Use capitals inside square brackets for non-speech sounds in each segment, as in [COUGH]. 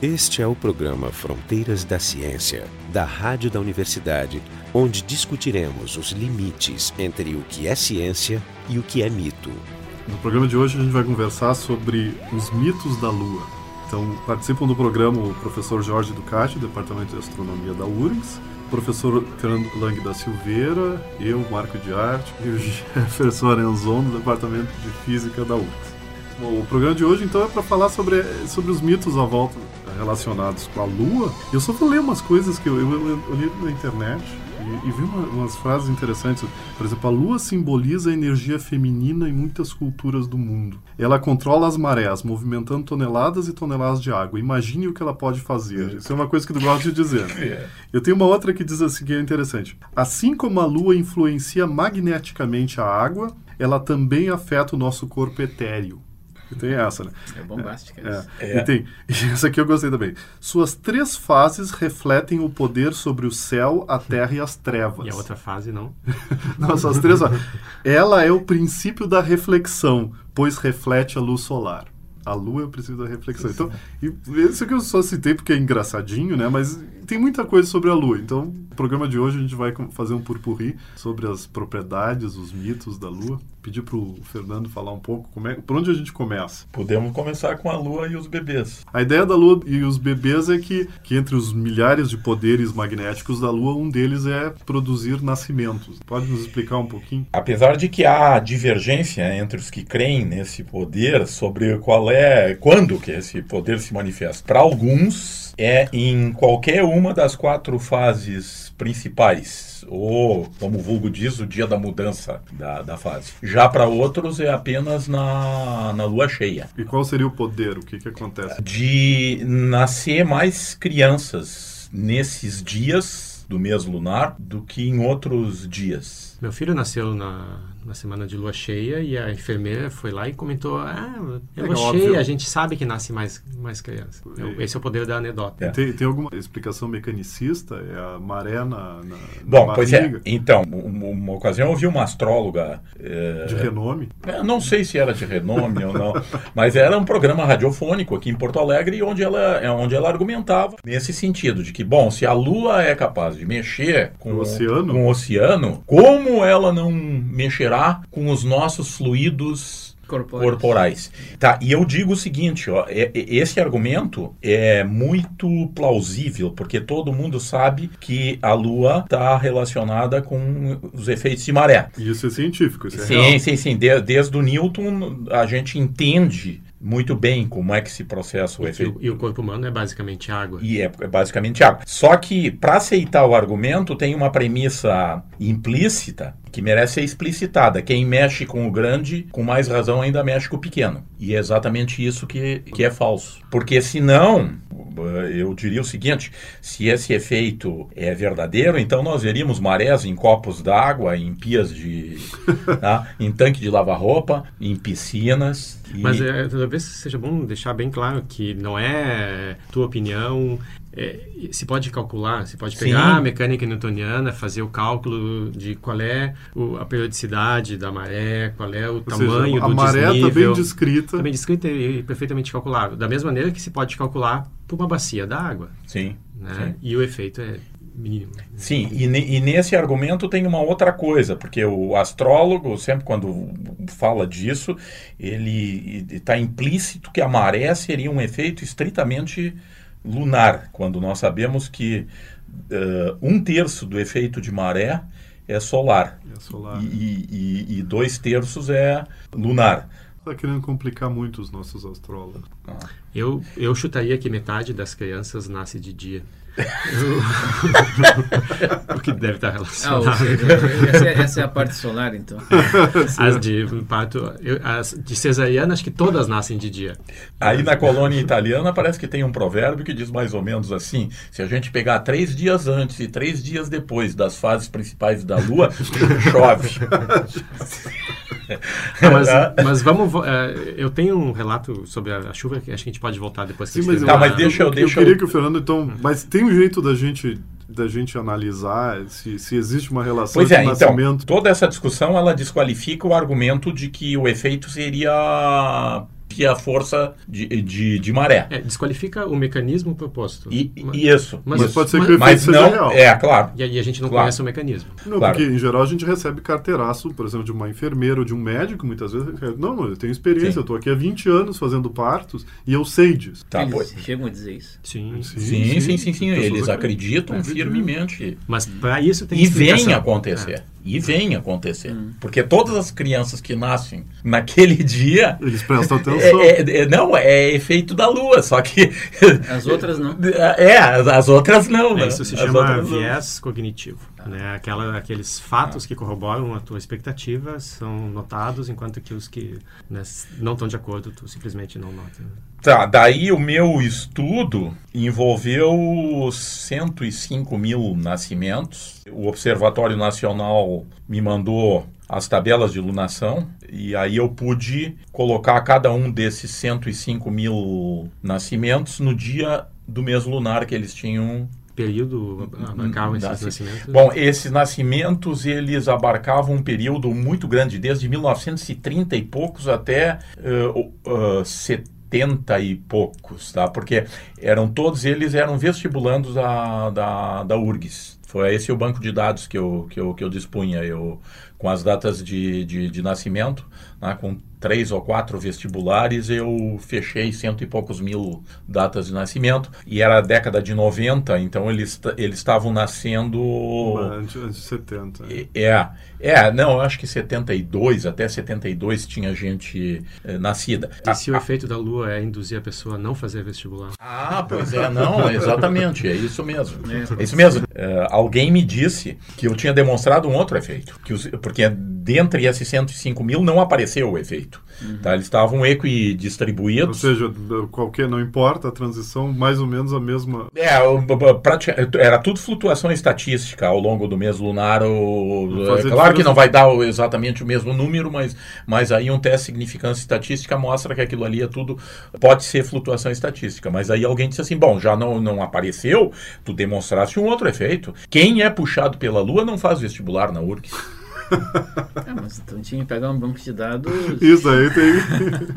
Este é o programa Fronteiras da Ciência, da Rádio da Universidade, onde discutiremos os limites entre o que é ciência e o que é mito. No programa de hoje a gente vai conversar sobre os mitos da Lua. Então, participam do programa o professor Jorge Ducati, do Departamento de Astronomia da URGS, o professor Fernando Lang da Silveira, eu, Marco de Arte, e o [LAUGHS] Jefferson Arenzon, do Departamento de Física da URGS. Bom, o programa de hoje, então, é para falar sobre, sobre os mitos à volta relacionados com a Lua. Eu só vou ler umas coisas que eu, eu, eu, eu li na internet e, e vi uma, umas frases interessantes. Por exemplo, a Lua simboliza a energia feminina em muitas culturas do mundo. Ela controla as marés, movimentando toneladas e toneladas de água. Imagine o que ela pode fazer. Isso é uma coisa que tu gosta de dizer. [LAUGHS] Eu tenho uma outra que diz assim, que é interessante. Assim como a Lua influencia magneticamente a água, ela também afeta o nosso corpo etéreo. E [LAUGHS] tem essa, né? É bombástica é, isso. é. E tem, [LAUGHS] essa aqui eu gostei também. Suas três fases refletem o poder sobre o céu, a terra e as trevas. E a outra fase não? [LAUGHS] não, as três fases. Ela é o princípio da reflexão, pois reflete a luz solar. A lua é o princípio da reflexão. Então, isso aqui eu só citei porque é engraçadinho, né? Mas tem muita coisa sobre a lua. Então, no programa de hoje a gente vai fazer um purpurri sobre as propriedades, os mitos da lua. Pedir para o Fernando falar um pouco como é, por onde a gente começa. Podemos começar com a lua e os bebês. A ideia da lua e os bebês é que, que entre os milhares de poderes magnéticos da lua, um deles é produzir nascimentos. Pode nos explicar um pouquinho? Apesar de que há divergência entre os que creem nesse poder sobre qual é, quando que esse poder se manifesta. Para alguns, é em qualquer uma das quatro fases principais, ou, como o vulgo diz, o dia da mudança da, da fase. Já para outros é apenas na, na lua cheia. E qual seria o poder? O que, que acontece? De nascer mais crianças nesses dias do mês lunar do que em outros dias. Meu filho nasceu na, na semana de lua cheia e a enfermeira foi lá e comentou: Ah, é lua É cheia, óbvio. a gente sabe que nasce mais, mais criança. E- Esse é o poder da anedota. É. Tem, tem alguma explicação mecanicista? É a maré na, na, Bom, na pois é. Então, uma, uma ocasião eu ouvi uma astróloga. eh, De renome? Eu não sei se era de renome ou não, mas era um programa radiofônico aqui em Porto Alegre, onde ela, é onde ela argumentava nesse sentido, de que, bom, se a Lua é capaz de mexer com O oceano? com o oceano, como ela não mexerá com os nossos fluidos Corpóreos. corporais. Tá, e eu digo o seguinte, ó, é- é- esse argumento é muito plausível, porque todo mundo sabe que a Lua está relacionada com os efeitos de maré. E Isso é científico, isso é Sim, real. sim, sim. De- desde o Newton a gente entende muito bem como é que se processa o E, efeito. o- e o corpo humano é basicamente água. E é, é basicamente água. Só que, para aceitar o argumento, tem uma premissa implícita que merece ser explicitada. Quem mexe com o grande, com mais razão, ainda mexe com o pequeno. E é exatamente isso que, que é falso. Porque senão, eu diria o seguinte: se esse efeito é verdadeiro, então nós veríamos marés em copos d'água, em pias de. [LAUGHS] tá? em tanque de lavar-roupa, em piscinas. e- Mas é, talvez seja bom deixar bem claro que não é tua opinião. é, se pode calcular, se pode pegar Sim. a mecânica newtoniana, fazer o cálculo de qual é o- a periodicidade da maré, qual é o Ou tamanho seja, a do maré está desnível. bem descrita. Tá bem descrito e perfeitamente calculável. Da mesma maneira que se pode calcular por uma bacia d'água, Sim. né? sim. E o efeito é mínimo. Sim, e, e nesse argumento tem uma outra coisa, porque o astrólogo, sempre quando fala disso, ele está implícito que a maré seria um efeito estritamente lunar, quando nós sabemos que eh, um terço do efeito de maré é solar É solar. e, e- e dois terços é lunar. Está querendo complicar muito os nossos astrólogos. Eu, eu chutaria que metade das crianças nasce de dia. [LAUGHS] O que deve estar Ah, relacionado. seja, essa, é, essa é a parte solar, então. [LAUGHS] As de parto, eu- as de cesariana, acho que todas nascem de dia. Aí na colônia italiana parece que tem um provérbio que diz mais ou menos assim: se a gente pegar três dias antes e três dias depois das fases principais da Lua, [LAUGHS] chove. Não, [LAUGHS] mas, mas vamos. eh, eu tenho um relato sobre a, chuva que acho que a gente pode voltar depois que Sim, mas, Tá, mas deixa eu- eu, deixa queria eu- que o Fernando, então. Mas tem um jeito da gente, da gente analisar se, se existe uma relação Pois é, entre então, nascimento. toda essa discussão ela desqualifica o argumento de que o efeito seria que a força de, de, de maré. É, desqualifica o mecanismo proposto. E, Mas- e isso. Mas isso. pode ser que o efeito Mas seja não, real. é, claro. E aí a gente não Claro. conhece o mecanismo. Não, Claro. porque em geral a gente recebe carteiraço, por exemplo, de uma enfermeira ou de um médico, muitas vezes. Não, eu tenho experiência, Sim. eu estou aqui há 20 anos fazendo partos e eu sei disso. Tá, Eles pois. chegam a dizer isso. Sim. Sim, sim, sim, sim. Pessoas Eles acreditam acreditam. firmemente. Mas para isso tem E vem acontecer. E vem acontecer. Porque todas as crianças que nascem naquele [LAUGHS] dia. Eles prestam [LAUGHS] atenção. É, é- é- não, é efeito da lua, só que. [LAUGHS] As outras não. É, as, as outras não, É, né? isso se As chama outras não. viés cognitivo. Né? Aquela, aqueles fatos que corroboram a tua expectativa são notados, enquanto que os que né, não estão de acordo, tu simplesmente não nota. Tá, daí o meu estudo envolveu 105 mil nascimentos. O Observatório Nacional me mandou as tabelas de lunação e aí eu pude colocar cada um desses 105 mil nascimentos no dia do mês lunar que eles tinham Período abarcavam esses Nasce- nascimentos? Bom, esses nascimentos eles abarcavam um período muito grande, desde 1930 e poucos até o- ah, 70 e poucos, tá? Porque eram todos eles eram vestibulandos da, da, da URGS. Foi esse o banco de dados que eu, que eu, que eu dispunha, eu, com as datas de, de, de nascimento, né? com três ou quatro vestibulares, eu fechei cento e poucos mil datas de nascimento. E era a década de 90, então eles eles estavam nascendo. Antes, de 70. É, é, não, eu acho que 72, até 72 tinha gente eh, nascida. E se o efeito da lua é induzir a pessoa a não fazer vestibular? Ah, pois é, não, [LAUGHS] exatamente, é isso mesmo. É. É isso mesmo. Eh, alguém me disse que eu tinha demonstrado um outro efeito, que os- porque dentre esses 105 mil não apareceu o efeito. Tá? Eles estavam Ou equidistribuídos. seja, d- qualquer, não importa a transição, mais ou menos a mesma. É, era tudo flutuação estatística ao longo do mês lunar. O, é claro que não vai dar exatamente o mesmo número, mas, mas aí um teste de significância estatística mostra que aquilo ali é tudo. Pode ser flutuação estatística. Mas aí alguém disse assim: bom, já não, não apareceu, tu demonstraste um outro efeito. Quem é puxado pela Lua não faz vestibular na URG. Ah, mas então tinha que pegar um banco de dados. Isso aí tem.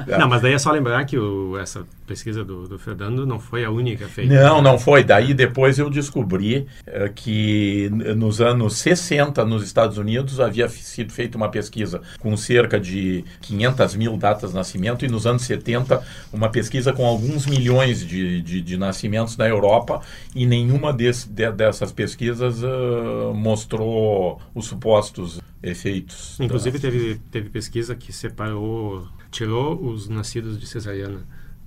[LAUGHS] Não, mas daí é só lembrar que o- essa pesquisa do, do Fernando não foi a única feita. Não, não foi. Daí depois eu descobri eh, que nos anos 60, nos Estados Unidos, havia sido feita uma pesquisa com cerca de 500 mil datas de nascimento, e nos anos 70, uma pesquisa com alguns milhões de, de, de nascimentos na Europa, e nenhuma desse- de- dessas pesquisas ah, mostrou os supostos efeitos. Inclusive teve, teve pesquisa que separou, tirou os nascidos de cesariana.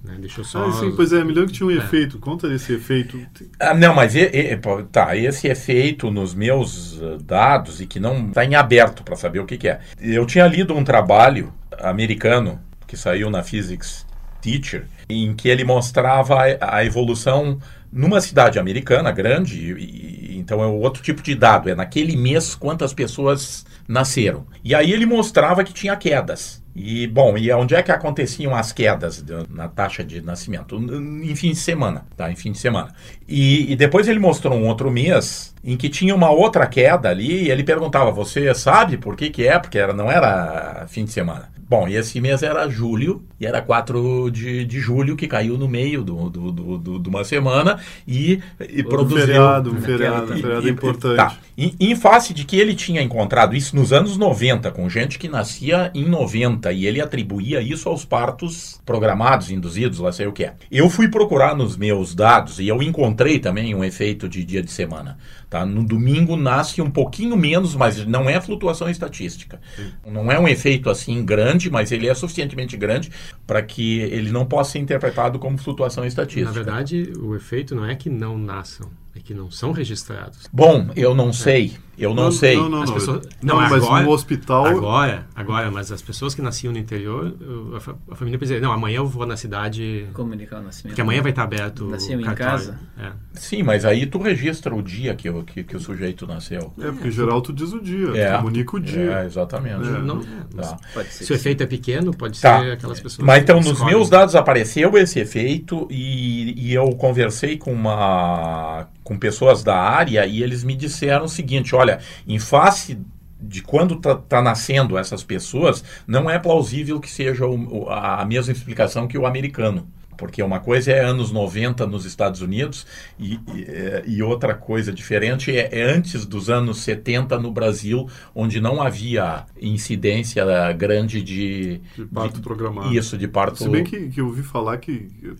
Né? Deixou só. Ah, sim, pois é, me lembro que tinha um efeito. Conta desse efeito. Ah, não, mas e- e- tá, esse é feito nos meus ah, dados e que não está em aberto para saber o que, que é. Eu tinha lido um trabalho americano que saiu na Physics Teacher, em que ele mostrava a, a evolução numa cidade americana grande, e- e- então é outro tipo de dado, é naquele mês quantas pessoas nasceram. E aí ele mostrava que tinha quedas. E, bom, e onde é que aconteciam as quedas de- na taxa de nascimento? Em fim de semana, tá? Em fim de semana. E, e depois ele mostrou um outro mês em que tinha uma outra queda ali e ele perguntava, você sabe por que que é? Porque era, não era fim de semana. Bom, e esse mês era julho, e era 4 de, de julho, que caiu no meio do, do, do- do- de uma semana e, e Um produziu... feriado, um feriado, um feriado E- importante. tá. Em, em face de que ele tinha encontrado isso nos anos 90, com gente que nascia em 90, e ele atribuía isso aos partos programados, induzidos, lá sei o que é. Eu fui procurar nos meus dados e eu encontrei também um efeito de dia de semana. Tá? No domingo nasce um pouquinho menos, mas não é flutuação estatística. Não é um efeito assim grande, mas ele é suficientemente grande para que ele não possa ser interpretado como flutuação estatística. Na verdade, o efeito não é que não nasçam, é que não são registrados. Bom, eu não sei. Eu não, sei. Não, não, As não. pessoas- Não, não, mas agora- no hospital. Agora, agora, mas as pessoas que nasciam no interior, a, a família precisa dizer, não, amanhã eu vou na cidade, Comunicar o nascimento. porque amanhã vai estar aberto Nasceu o em casa? É. Sim, mas aí tu registra o dia que, o- que, que o sujeito nasceu. É, porque em geral tu diz o dia, tu É. comunica o dia. É, exatamente. É. Não, mas Tá. Pode ser. Se o efeito é pequeno, pode Tá. ser aquelas pessoas. Mas então, nos meus dados apareceu esse efeito e, e eu conversei com uma com pessoas da área e eles me disseram o seguinte: olha, em face de quando está tá nascendo essas pessoas, não é plausível que seja o, a mesma explicação que o americano. Porque uma coisa é anos 90 nos Estados Unidos e, e, é, e outra coisa diferente é, é, antes dos anos 70 no Brasil, onde não havia incidência grande de... De parto de, programado. Isso, de parto... Se bem que, que eu ouvi falar que, eu,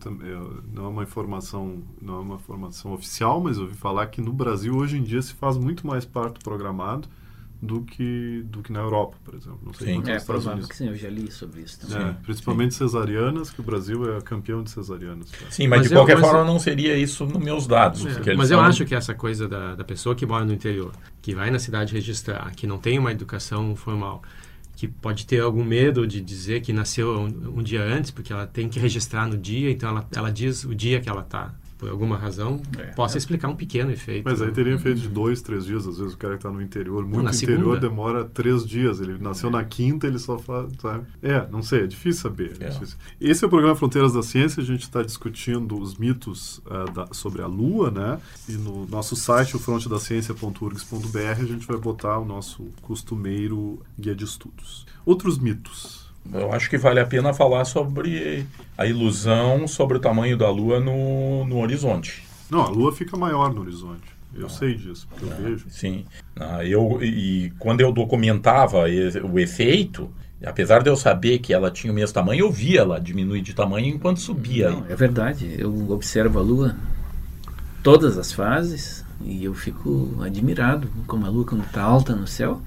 não é uma informação não é uma informação oficial, mas eu ouvi falar que no Brasil hoje em dia se faz muito mais parto programado do que, do que na Europa, por exemplo. Não sei sim. É provável que sim, eu já li sobre isso também. É, principalmente sim. cesarianas, que o Brasil é campeão de cesarianas. Sim, mas, mas de qualquer forma não seria isso nos meus dados. É, mas eu acho que essa coisa da, da pessoa que mora no interior, que vai na cidade registrar, que não tem uma educação formal, que pode ter algum medo de dizer que nasceu um, um dia antes, porque ela tem que registrar no dia, então ela, ela diz o dia que ela está por alguma razão, é, possa é. explicar um pequeno efeito. Mas aí teria efeito de dois, três dias. Às vezes o cara que está no interior, muito no interior, segunda. demora três dias. Ele nasceu é. na quinta, ele só faz. Sabe? É, não sei, é difícil saber. É. Difícil. Esse é o programa Fronteiras da Ciência. A gente está discutindo os mitos uh, da, sobre a Lua, né? E no nosso site, o frontedaciencia.urgs.br, a gente vai botar o nosso costumeiro guia de estudos. Outros mitos. Eu acho que vale a pena falar sobre a ilusão sobre o tamanho da Lua no, no horizonte. Não, a Lua fica maior no horizonte. Eu ah, sei disso, porque eu vejo. Sim. Ah, eu, e quando eu documentava o efeito, apesar de eu saber que ela tinha o mesmo tamanho, eu via ela diminuir de tamanho enquanto subia. Não, é verdade. Eu observo a Lua todas as fases e eu fico admirado como a Lua, quando está alta no céu,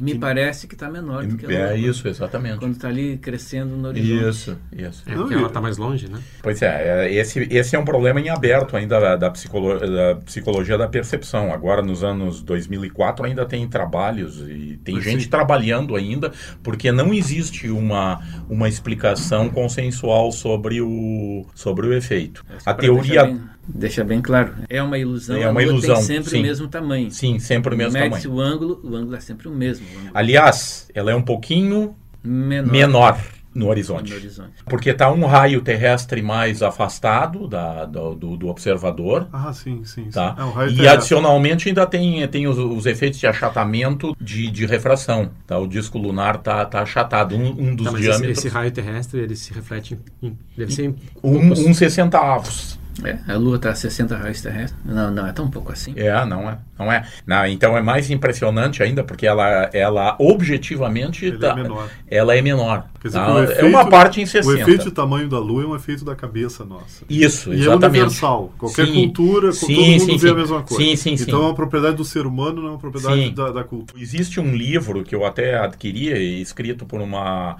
Me parece que está menor do que ela. É isso, exatamente. Quando está ali crescendo no horizonte. Isso, isso. É porque ela está mais longe, né? Pois é, é, esse, esse é um problema em aberto ainda da, da, psicolo, da psicologia da percepção. Agora, nos anos 2004, ainda tem trabalhos e tem Mas gente sim. trabalhando ainda, porque não existe uma, uma explicação consensual sobre o, sobre o efeito. a teoria... Bem, deixa bem claro, é uma ilusão. É uma ilusão, tem sempre sim. o mesmo tamanho. Sim, sempre o mesmo Mede tamanho. o ângulo, o ângulo é sempre o mesmo mesmo. Aliás, ela é um pouquinho menor, menor no horizonte. No horizonte. Porque está um raio terrestre mais afastado da, do, do, do, observador. Ah, sim, sim. Tá? sim. É um e terrestre. adicionalmente ainda tem, tem os, os, efeitos de achatamento de, de refração. Tá? O disco lunar está tá achatado. Um, um dos tá, diâmetros. Esse, esse, raio terrestre ele se reflete em. Deve ser em um, um sessentavos. É, a Lua está a 60 raios terrestres. Não, não, é tão pouco assim. É, não é. Não é. Não, então é mais impressionante ainda, porque ela, ela objetivamente. Tá, é menor. Ela é menor. Dizer, tá? efeito, é uma parte em 60. O efeito de tamanho da Lua é um efeito da cabeça nossa. Isso, e exatamente. é universal. Qualquer sim, cultura, sim, todo mundo sim, vê a mesma coisa. Sim, sim, então é uma propriedade do ser humano, não é uma propriedade da, da, cultura. Existe um livro que eu até adquiri, escrito por uma uh,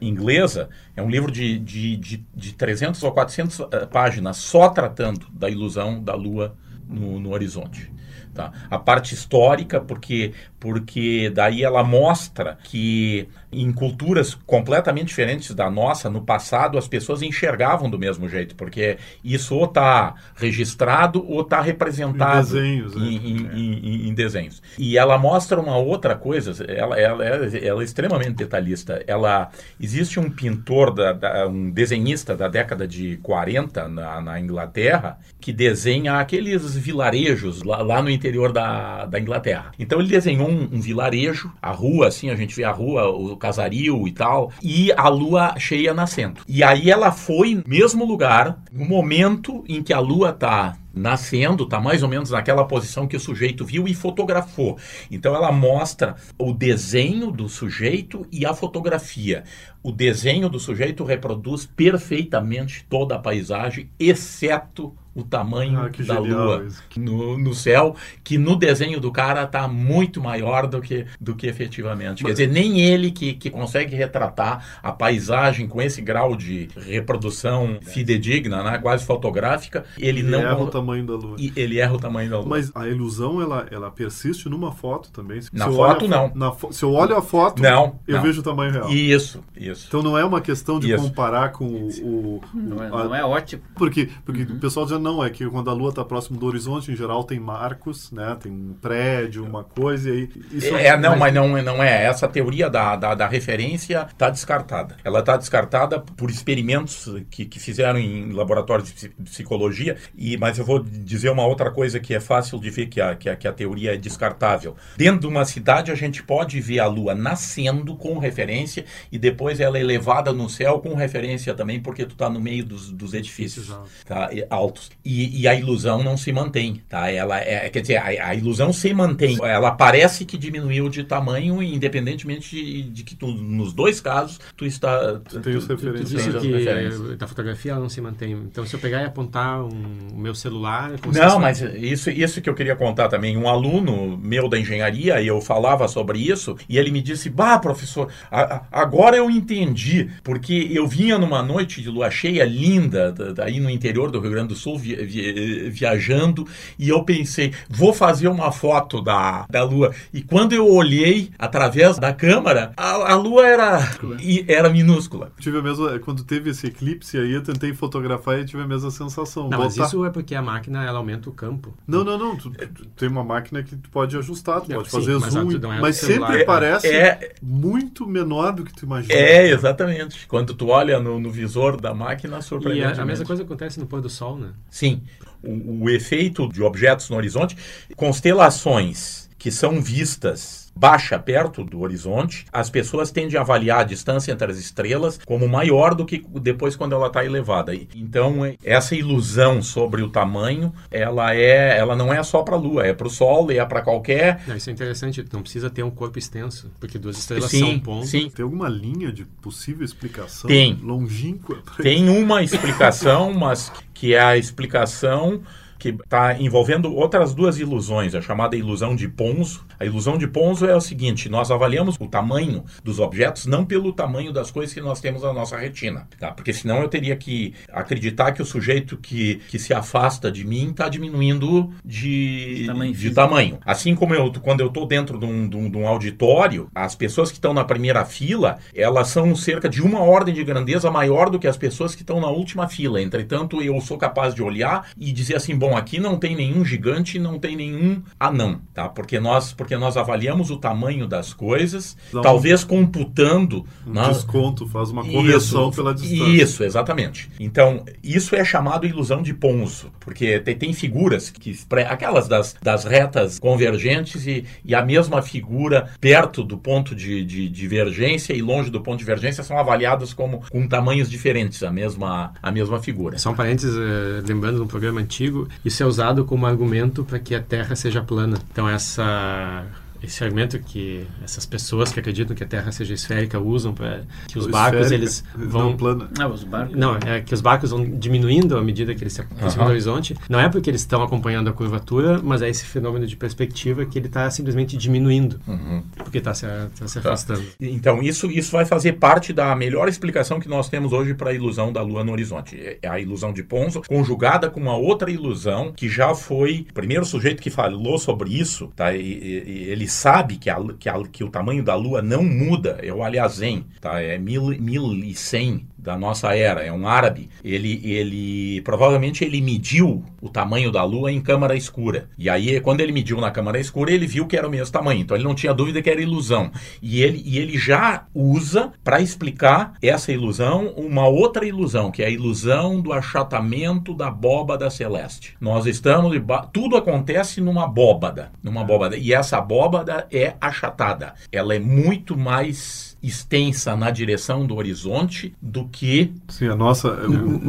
inglesa. É um livro de, de, de, de 300 ou 400 uh, eh, páginas, só tratando da ilusão da Lua no, no horizonte. Tá? A parte histórica, porque, porque daí ela mostra que em culturas completamente diferentes da nossa, no passado, as pessoas enxergavam do mesmo jeito, porque isso ou está registrado ou está representado em desenhos, em, em, é. em, em, desenhos. E ela mostra uma outra coisa, ela, ela, ela, ela é extremamente detalhista. Ela Existe um pintor, da, da, um desenhista da década de 40 na, na Inglaterra, que desenha aqueles vilarejos lá, lá no interior da, da Inglaterra. Então ele desenhou um, um vilarejo, a rua, assim, a gente vê a rua, o casario e tal, e a lua cheia nascendo. E aí ela foi no mesmo lugar, no momento em que a lua tá nascendo, está mais ou menos naquela posição que o sujeito viu e fotografou. Então ela mostra o desenho do sujeito e a fotografia. O desenho do sujeito reproduz perfeitamente toda a paisagem, exceto o tamanho ah, da lua no, no, céu, que no desenho do cara está muito maior do que, do que efetivamente. Mas... Quer dizer, nem ele que, que consegue retratar a paisagem com esse grau de reprodução fidedigna, né, quase fotográfica, ele, ele não erra o tamanho da lua. E ele erra o tamanho da lua. Mas a ilusão ela, ela persiste numa foto também. Se na foto não. Na fo se eu olho a foto, não, eu não. vejo o tamanho real. Isso, isso. Então não é uma questão de isso. comparar com o, o, não, é, não é ótimo. Porque porque uhum. o pessoal dizendo não, é que quando a Lua está próximo do horizonte, em geral tem marcos, né? Tem um prédio, uma coisa, e aí. Isso é, não, mas não, não é. Essa teoria da, da, da referência está descartada. Ela está descartada por experimentos que, que fizeram em laboratórios de psicologia, e, mas eu vou dizer uma outra coisa que é fácil de ver que a, que a, que a teoria é descartável. Dentro de uma cidade, a gente pode ver a Lua nascendo com referência e depois ela é elevada no céu com referência também, porque tu está no meio dos, dos edifícios tá, altos. E, e, a ilusão não se mantém. Tá? Ela é, quer dizer, a, a, ilusão se mantém. Ela parece que diminuiu de tamanho, independentemente de, de que tu, nos dois casos tu está. Tu, tem os referências. Tu, disse que da fotografia ela não se mantém. Então, se eu pegar e apontar um, o meu celular. Não, mas isso, isso que eu queria contar também. Um aluno meu da engenharia, e eu falava sobre isso, e ele me disse: Bah, professor, a, a, agora eu entendi, porque eu vinha numa noite de lua cheia linda, aí no interior do Rio Grande do Sul, vi, vi, viajando, e eu pensei: vou fazer uma foto da, da lua. E quando eu olhei através da câmera, a, a lua era, e, era minúscula. Tive a mesma, quando teve esse eclipse aí, eu tentei fotografar e tive a mesma sensação. Não, mas isso é porque a máquina ela aumenta o campo. Não, não, não. Tu, tu tem uma máquina que tu pode ajustar, tu pode sim, fazer mas zoom, é mas sempre parece é, muito menor do que tu imagina. É, exatamente. Quando tu olha no, no visor da máquina, surpreende. E a, a mesma coisa acontece no pôr do sol, né? Sim. O, o efeito de objetos no horizonte, constelações que são vistas baixa perto do horizonte, as pessoas tendem a avaliar a distância entre as estrelas como maior do que depois quando ela está elevada. Então, essa ilusão sobre o tamanho, ela é, ela não é só para a Lua, é para o Sol e é para qualquer. Não, isso é interessante, não precisa ter um corpo extenso, porque duas estrelas sim, são pontos. Sim. Tem alguma linha de possível explicação Tem. longínqua? Tem uma explicação, mas que é a explicação que está envolvendo outras duas ilusões, a chamada ilusão de Ponzo. A ilusão de Ponzo é o seguinte: nós avaliamos o tamanho dos objetos não pelo tamanho das coisas que nós temos na nossa retina, tá? Porque senão eu teria que acreditar que o sujeito que, que se afasta de mim está diminuindo de tamanho, de tamanho. Assim como eu, quando eu estou dentro de um, de, um, de um, auditório, as pessoas que estão na primeira fila, elas são cerca de uma ordem de grandeza maior do que as pessoas que estão na última fila. Entretanto, eu sou capaz de olhar e dizer assim, bom, aqui não tem nenhum gigante, não tem nenhum anão, tá? Porque nós, porque nós avaliamos o tamanho das coisas, Dá talvez um, computando... Um na... desconto, faz uma correção isso, pela distância. Isso, exatamente. Então, isso é chamado ilusão de Ponzo, porque tem, tem figuras, que aquelas das, das retas convergentes e, e a mesma figura perto do ponto de, de, divergência e longe do ponto de divergência são avaliadas como com tamanhos diferentes, a mesma, a mesma figura. Só um parênteses, eh, lembrando de um programa antigo, isso é usado como argumento para que a Terra seja plana. Então essa esse argumento que essas pessoas que acreditam que a Terra seja esférica usam para que os barcos eles vão não plana. Não, os barcos. Não, é que os barcos vão diminuindo à medida que eles se aproximam uhum. do horizonte. Não é porque eles estão acompanhando a curvatura, mas é esse fenômeno de perspectiva que ele está simplesmente diminuindo, uhum. porque está se, tá se afastando. Tá. Então isso isso vai fazer parte da melhor explicação que nós temos hoje para a ilusão da Lua no horizonte. É a ilusão de Ponzo conjugada com uma outra ilusão que já foi o primeiro sujeito que falou sobre isso, tá? E, e, ele sabe que, a, que, a, que o tamanho da Lua não muda, é o Aliazen, tá? é mil, mil e cem da nossa era, é um árabe. Ele, ele provavelmente ele mediu o tamanho da Lua em câmara escura. E aí, quando ele mediu na câmara escura, ele viu que era o mesmo tamanho. Então ele não tinha dúvida que era ilusão. E ele, e ele já usa para explicar essa ilusão uma outra ilusão, que é a ilusão do achatamento da bóbada celeste. Nós estamos tudo acontece numa bóbada, numa bóbada. E essa bóbada é achatada. Ela é muito mais extensa na direção do horizonte do que. Sim, a nossa.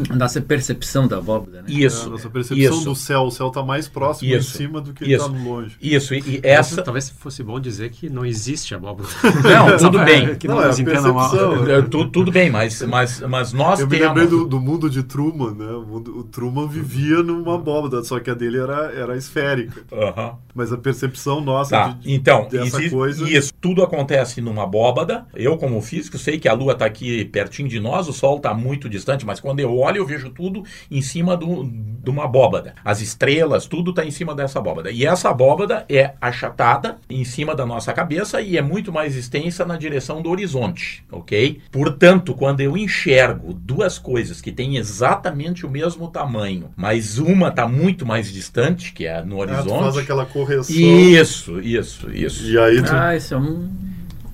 A nossa percepção da abóbora, né? Isso. É, a nossa percepção isso. do céu. O céu está mais próximo isso. em cima do que está longe. Isso, e, e essa. Talvez fosse bom dizer que não existe abóbora. [LAUGHS] Não, tudo bem. [LAUGHS] que não, não é percepção. [LAUGHS] É, tudo, tudo bem, mas, mas, mas nós Eu temos. me lembrei do, do, mundo de Truman, né? O, mundo, o, Truman vivia numa abóbora, só que a dele era, era esférica. Uhum. Mas a percepção nossa tá. de, então, dessa existe, coisa. Isso, tudo acontece numa abóbada eu, como físico, sei que a Lua está aqui pertinho de nós, o Sol está muito distante, mas quando eu olho, eu vejo tudo em cima do, de uma abóbada. As estrelas, tudo está em cima dessa abóbada. E essa abóbada é achatada em cima da nossa cabeça e é muito mais extensa na direção do horizonte, ok? Portanto, quando eu enxergo duas coisas que têm exatamente o mesmo tamanho, mas uma está muito mais distante, que é no horizonte. Ah, faz aquela correção. Isso, isso, isso. E aí tu... Ah, isso é um,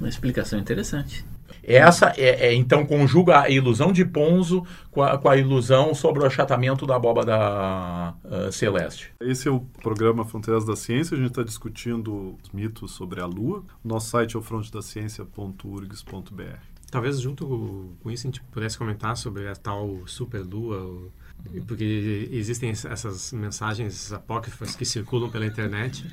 uma explicação interessante. Essa é, é, então conjuga a ilusão de Ponzo com a, com a, ilusão sobre o achatamento da abóbada uh, celeste. Esse é o programa Fronteiras da Ciência. A gente está discutindo os mitos sobre a Lua. Nosso site é o frontedaciencia.urgs.br. Talvez junto com isso a gente pudesse comentar sobre a tal superlua, porque existem essas mensagens apócrifas que circulam pela internet.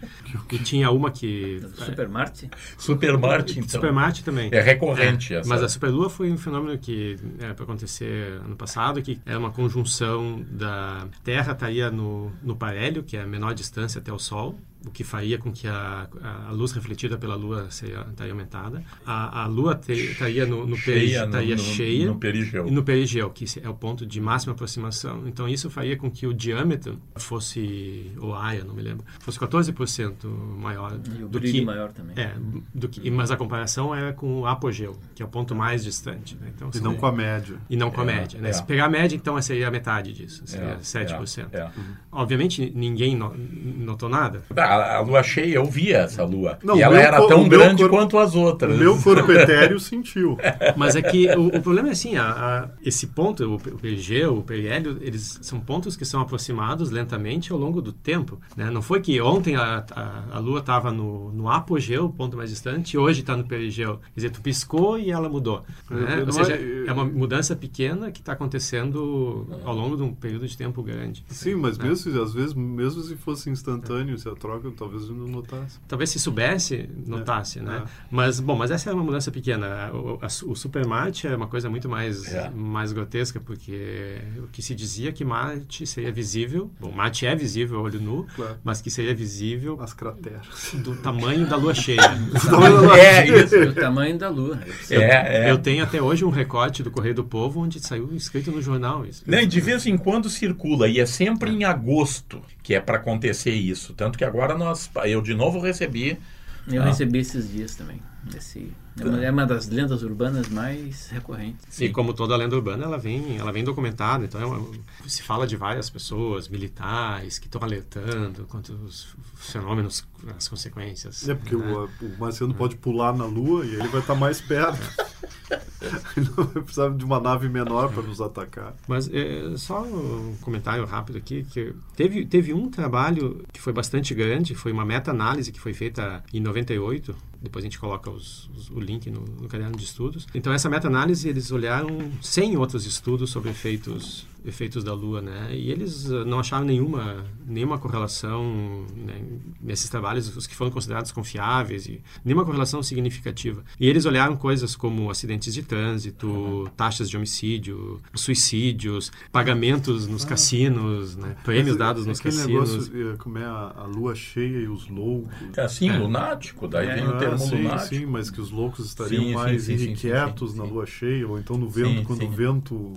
E tinha uma que. Super Marte? Super Marte, então. Super Marte também. É recorrente é, essa. Mas a Superlua foi um fenômeno que era para acontecer ano passado, que é uma conjunção da Terra estaria no, no parélio, que é a menor distância até o Sol, o que faria com que a, a luz refletida pela Lua seria, estaria aumentada. A, a Lua estaria no, no, cheia, estaria no, cheia no, no perigeu. E no perigeu, que é o ponto de máxima aproximação. Então, isso faria com que o diâmetro fosse, ou área, não me lembro, fosse 14% maior e o do que... maior também. É, do que, mas a comparação é com o apogeu, que é o ponto mais distante. Né? Então, e não com a média. E não com a é, média. Né? É. Se pegar a média, então, seria a metade disso, seria é, 7%. É, é. Uhum. Obviamente, ninguém notou nada. Ah, a, lua cheia, eu via essa lua. Não, e ela era tão grande corpo, quanto as outras. O meu [LAUGHS] corpo etéreo sentiu. Mas é que o, o problema é assim, a, a, esse ponto, o, o perigeu, o periélio, eles são pontos que são aproximados lentamente ao longo do tempo. Né? Não foi que ontem a, a, lua estava no, no apogeu, o ponto mais distante, e hoje está no perigeu. Quer dizer, tu piscou e ela mudou. Né? Ou seja, é uma mudança pequena que está acontecendo ao longo de um período de tempo grande. Sim, mas né? mesmo, às vezes, mesmo se fosse instantâneo, se a troca talvez não notasse. Talvez se soubesse, notasse, é, né? É. Mas, bom, mas essa é uma mudança pequena. O, a, o Super Marte é uma coisa muito mais, é. mais grotesca, porque o que se dizia que Marte seria visível, bom, Marte é visível a olho nu, claro. mas que seria visível... As crateras. Do tamanho da Lua cheia. é, [LAUGHS] isso. Do tamanho da Lua. Eu, é, eu tenho até hoje um recorte do Correio do Povo onde saiu escrito no jornal isso. Não, de vez em quando circula, e é sempre em agosto que é para acontecer isso. Tanto que agora nós, eu de novo recebi. Eu ah, recebi esses dias também. Esse, é, uma, é uma das lendas urbanas mais recorrentes. Sim. E como toda lenda urbana, ela vem, ela vem documentada. Então, é uma, se fala de várias pessoas, militares, que estão alertando quanto os fenômenos, as consequências. É, porque né? o, o Marciano pode pular na Lua e ele vai estar mais perto. [LAUGHS] ele não vai precisar de uma nave menor para nos atacar. Mas é, só um comentário rápido aqui, que teve, teve um trabalho que foi bastante grande, foi uma meta-análise que foi feita em 98, depois a gente coloca os, os, o link no, no caderno de estudos. Então, essa meta-análise, eles olharam 100 outros estudos sobre efeitos efeitos da Lua, né? E eles uh, não acharam nenhuma nenhuma correlação né, nesses trabalhos, os que foram considerados confiáveis, e nenhuma correlação significativa. E eles olharam coisas como acidentes de trânsito, uhum. taxas de homicídio, suicídios, pagamentos nos ah. cassinos, né? prêmios Mas, dados nos cassinos. Negócio, como é a, a, lua cheia e os loucos. É assim, é. lunático, daí é. vem o termo ah, sim, lunático. Sim, mas que os loucos estariam sim, mais sim, irrequietos na lua cheia, ou então no vento, quando o vento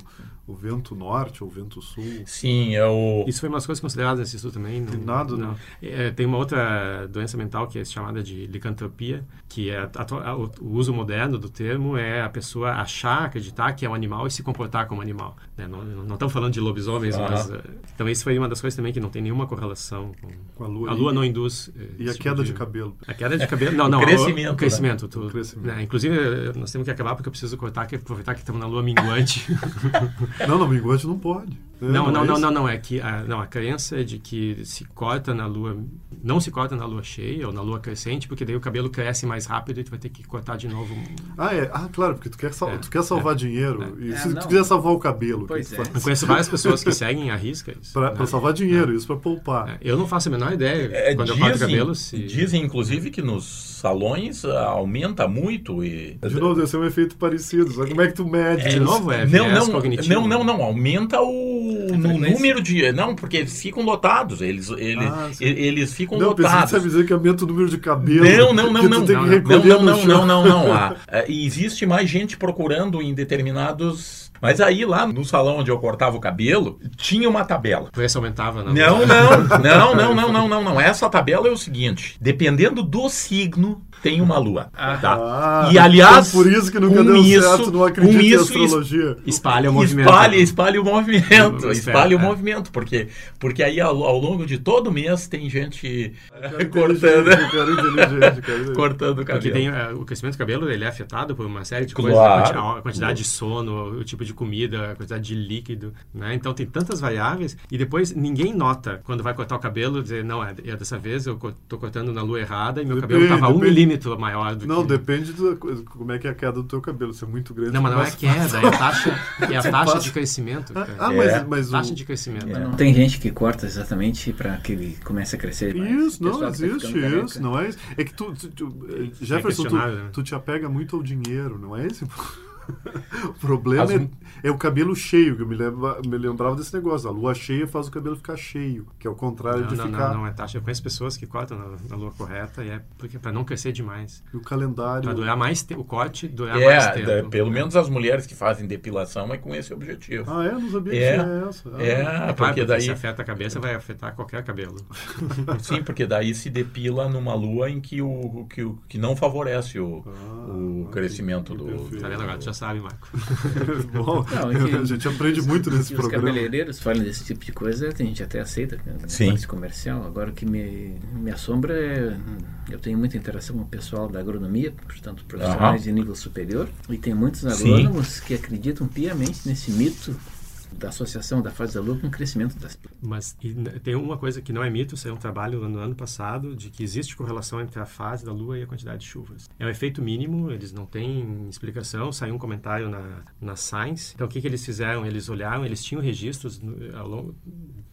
o vento norte ou o vento sul. Sim, é o... Isso foi uma das coisas consideradas nesse estudo também. Tem nada, não. É, tem uma outra doença mental que é chamada de licantropia, que é a, a, o, uso moderno do termo é a pessoa achar, acreditar que é um animal e se comportar como animal. Né? Não, não estamos falando de lobisomens, ah. mas... Uh, então isso foi uma das coisas também que não tem nenhuma correlação com... com a lua. A lua e, não induz... Uh, e a queda de, de, cabelo. A queda de cabelo... Não, [LAUGHS] não. o crescimento. O, o crescimento. Né? Tu, o crescimento. Né? Inclusive, nós temos que acabar porque eu preciso cortar, que aproveitar que estamos na lua minguante. [LAUGHS] não, não, minguante não pode. É, não, não, não, não, não, é que a, não, a crença é de que se corta na lua, não se corta na lua cheia ou na lua crescente, porque daí o cabelo cresce mais rápido e tu vai ter que cortar de novo. Ah, é, ah, claro, porque tu quer, sal, é, tu quer salvar é, dinheiro. É. E se é, tu quiser salvar o cabelo, pois que é. Eu conheço várias pessoas que seguem a risca isso. Para né? salvar dinheiro, isso para poupar. eu não faço a menor ideia quando dizem, eu corto cabelo. Se... Dizem, inclusive, que nos salões ah, aumenta muito e... De novo, deve ser um efeito parecido, só como é que tu mede? De novo, é não, não, não, não, não, aumenta o no número de. Não, porque eles ficam lotados. Eles, eles, Ah, eles ficam Não, lotados. você ia dizer que aumenta o número de cabelo. Não, não, não, não. Não, que não, não, não, não, não, não. Ah, é, existe mais gente procurando em determinados. Mas aí lá no salão onde eu cortava o cabelo, tinha uma tabela. O preço aumentava, não? Não, [LAUGHS] não, não, não, não, não, não, não. Essa tabela é o seguinte: dependendo do signo, tem uma lua. Tá? Ah, e aliás, então por isso que nunca deu isso, certo, não acredito com em astrologia. Espalha o movimento. Espalha, espalha o movimento, O espalha o é. movimento, porque, porque aí ao, ao longo de todo mês tem gente [LAUGHS] cortando, cortando o Porque cabelo. tem, eh, o crescimento do cabelo ele é afetado por uma série de Claro. coisas, a quanti- a quantidade de sono, o tipo de comida, a quantidade de líquido, né? Então tem tantas variáveis e depois ninguém nota quando vai cortar o cabelo dizer não é, é dessa vez eu tô cortando na lua errada e meu Depende, cabelo tava um depende. Milímetro maior do Não, que depende da coisa, como é que é a queda do teu cabelo. Se é muito grande. não, mas não é queda, é a taxa, [LAUGHS] é a taxa de crescimento. Ah, cara. ah, É. mas, mas taxa o... de crescimento. Mas não tem gente que corta exatamente para que ele comece a crescer. Isso, O não tá existe careca. isso, não é isso. É que tu, tu, tu- eh, Jefferson, questionável, né? tu, tu te apega muito ao dinheiro, não é esse? [LAUGHS] o problema As- é, é o cabelo cheio, que eu me, lembra, me lembrava desse negócio. A lua cheia faz o cabelo ficar cheio, que é o contrário Não, de não, ficar. não, não é taxa. Eu conheço pessoas que cortam na, na lua correta e é porque para não crescer demais. E o calendário. Para durar mais tempo, o corte durar mais É, tempo. da- pelo menos as mulheres que fazem depilação é com esse objetivo. Ah, é? Não sabia É. que tinha essa. Ah, É, É porque porque daí se afeta a cabeça, vai afetar qualquer cabelo. [LAUGHS] sim, porque daí se depila numa lua em que o que, o, que não favorece o, Ah, o crescimento que do perfeito. Tá vendo agora? Tu já sabe, Marco. [LAUGHS] Bom, Não, que- a gente aprende muito nesse Se os programa. cabeleireiros falam desse tipo de coisa, tem gente até aceita né, na Sim. parte comercial. Agora o que me, me assombra é. Eu tenho muita interação com o pessoal da agronomia, portanto, profissionais Aham. de nível superior, e tem muitos Sim. agrônomos que acreditam piamente nesse mito da associação da fase da lua com o crescimento das. Mas e tem uma coisa que não é mito, saiu um trabalho no ano passado de que existe correlação entre a fase da Lua e a quantidade de chuvas. É um efeito mínimo, eles não têm explicação. Saiu um comentário na, na Science. Então o que, que eles fizeram? Eles olharam, eles tinham registros no, ao longo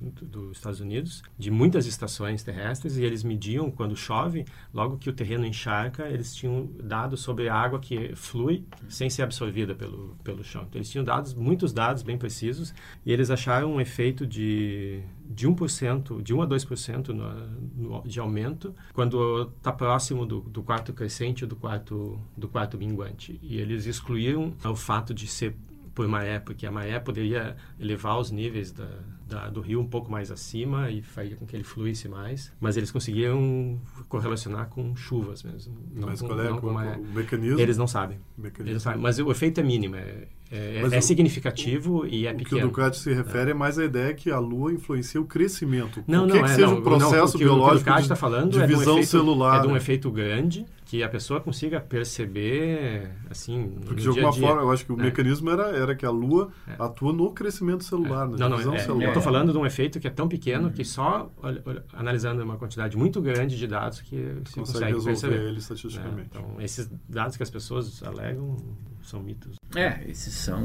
dos Estados Unidos de muitas estações terrestres e eles mediam quando chove, logo que o terreno encharca, eles tinham dados sobre a água que flui sem ser absorvida pelo, pelo chão. Então eles tinham dados, muitos dados bem precisos e eles acharam um efeito de, de 1%, de 1 a 2% no, no, de aumento quando está próximo do, do quarto crescente ou do quarto, do quarto minguante. E eles excluíram o fato de ser por maré, porque a maré poderia elevar os níveis da, da, do rio um pouco mais acima e faria com que ele fluísse mais, mas eles conseguiram correlacionar com chuvas mesmo. Mas com, qual é não o, com maré. o mecanismo? Eles não sabem. O mecanismo. Eles não sabem. Mas o efeito é mínimo, é, é, é o- significativo e é O que o pequeno. Ducati se refere é mais a ideia que a Lua influencia o crescimento. Não, o não, que, que é, seja não, o processo não, o que, o que o biológico Ducati de, está falando de é de um efeito, celular. É de um efeito grande que a pessoa consiga perceber, assim, Porque no de dia a alguma dia. forma, eu acho que o É. mecanismo era, era que a Lua É. atua no crescimento celular, na Não, não, divisão é, celular. eu estou falando de um efeito que é tão pequeno que só olha- olha- analisando uma quantidade muito grande de dados que se Consegue consegue resolver perceber. ele né? estatisticamente. Então, esses dados que as pessoas alegam são mitos. É, esses são.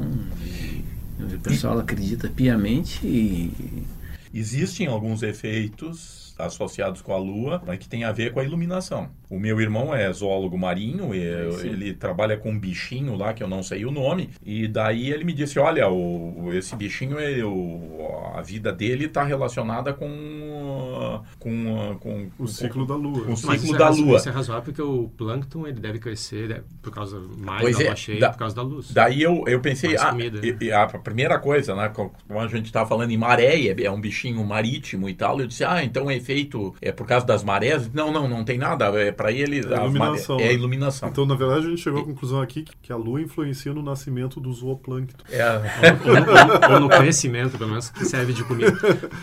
O pessoal acredita piamente e. Existem alguns efeitos associados com a Lua, mas que tem a ver com a iluminação. O meu irmão é zoólogo marinho, e ele trabalha com um bichinho lá, que eu não sei o nome, e daí ele me disse, olha, o, esse bichinho, é, o, a vida dele está relacionada com, com, com O ciclo da Lua. com o ciclo isso é da Lua. Isso é razoável porque o plâncton ele deve crescer né, por causa mais Pois da é, cheia, da- por causa da luz. Daí eu, eu pensei, ah, comida, né? e- a primeira coisa, né, como a gente estava falando em maré, é, é um bichinho marítimo e tal, eu disse, ah, então o efeito é por causa das marés? Não, não, não tem nada, é para ele É a as maré- iluminação, é a né? iluminação. Então, na verdade, a gente chegou à conclusão aqui que, a Lua influencia no nascimento do zooplâncton. É, ou, [LAUGHS] ou- ou no crescimento, pelo menos, que serve de comida.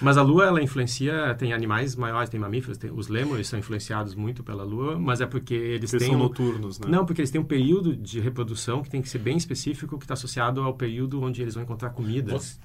Mas a Lua, ela influencia, tem animais maiores, tem mamíferos, tem, os lêmures são influenciados muito pela Lua, mas é porque eles Eles têm são um, noturnos, né? Não, porque eles têm um período de reprodução que tem que ser bem específico, que está associado ao período onde eles vão encontrar comida. Você-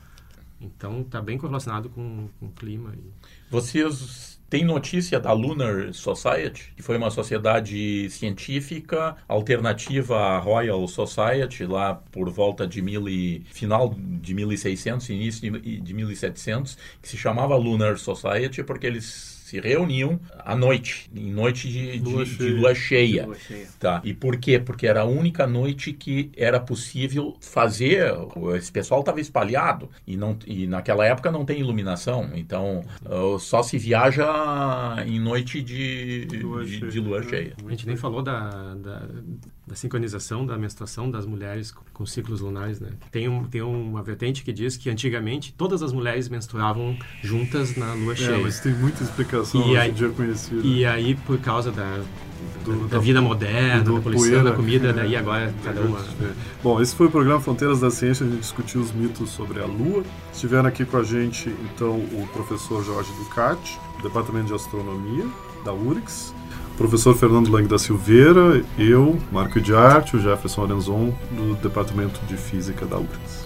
Então, está bem correlacionado com, com o clima. E... Vocês Tem notícia da Lunar Society, que foi uma sociedade científica alternativa à Royal Society, lá por volta de mil e, final de 1600, início de, de 1700, que se chamava Lunar Society porque eles se reuniam à noite, em noite de lua, de, cheia. De lua cheia. lua cheia. Tá. E por quê? Porque era a única noite que era possível fazer. Esse pessoal estava espalhado e, não, e naquela época não tem iluminação, então uh, só se viaja em noite de lua, de, cheia. De lua cheia. A gente nem falou da, da, da, sincronização da menstruação das mulheres com, com ciclos lunares. Né? Tem, um, tem uma vertente que diz que antigamente todas as mulheres menstruavam juntas na lua é, cheia. mas tem muita explicação e aí, conhecida. E aí, por causa da, do, da, da, vida moderna, da poluição da comida, daí é, agora cada uma... É. Bom, esse foi o programa Fronteiras da Ciência, a gente discutiu os mitos sobre a Lua. Estiveram aqui com a gente, então, o professor Jorge Ducati, do Departamento de Astronomia, da URIX, o professor Fernando Lang da Silveira, eu, Marco de Arte, o Jefferson Arenzon, do Departamento de Física da URIX.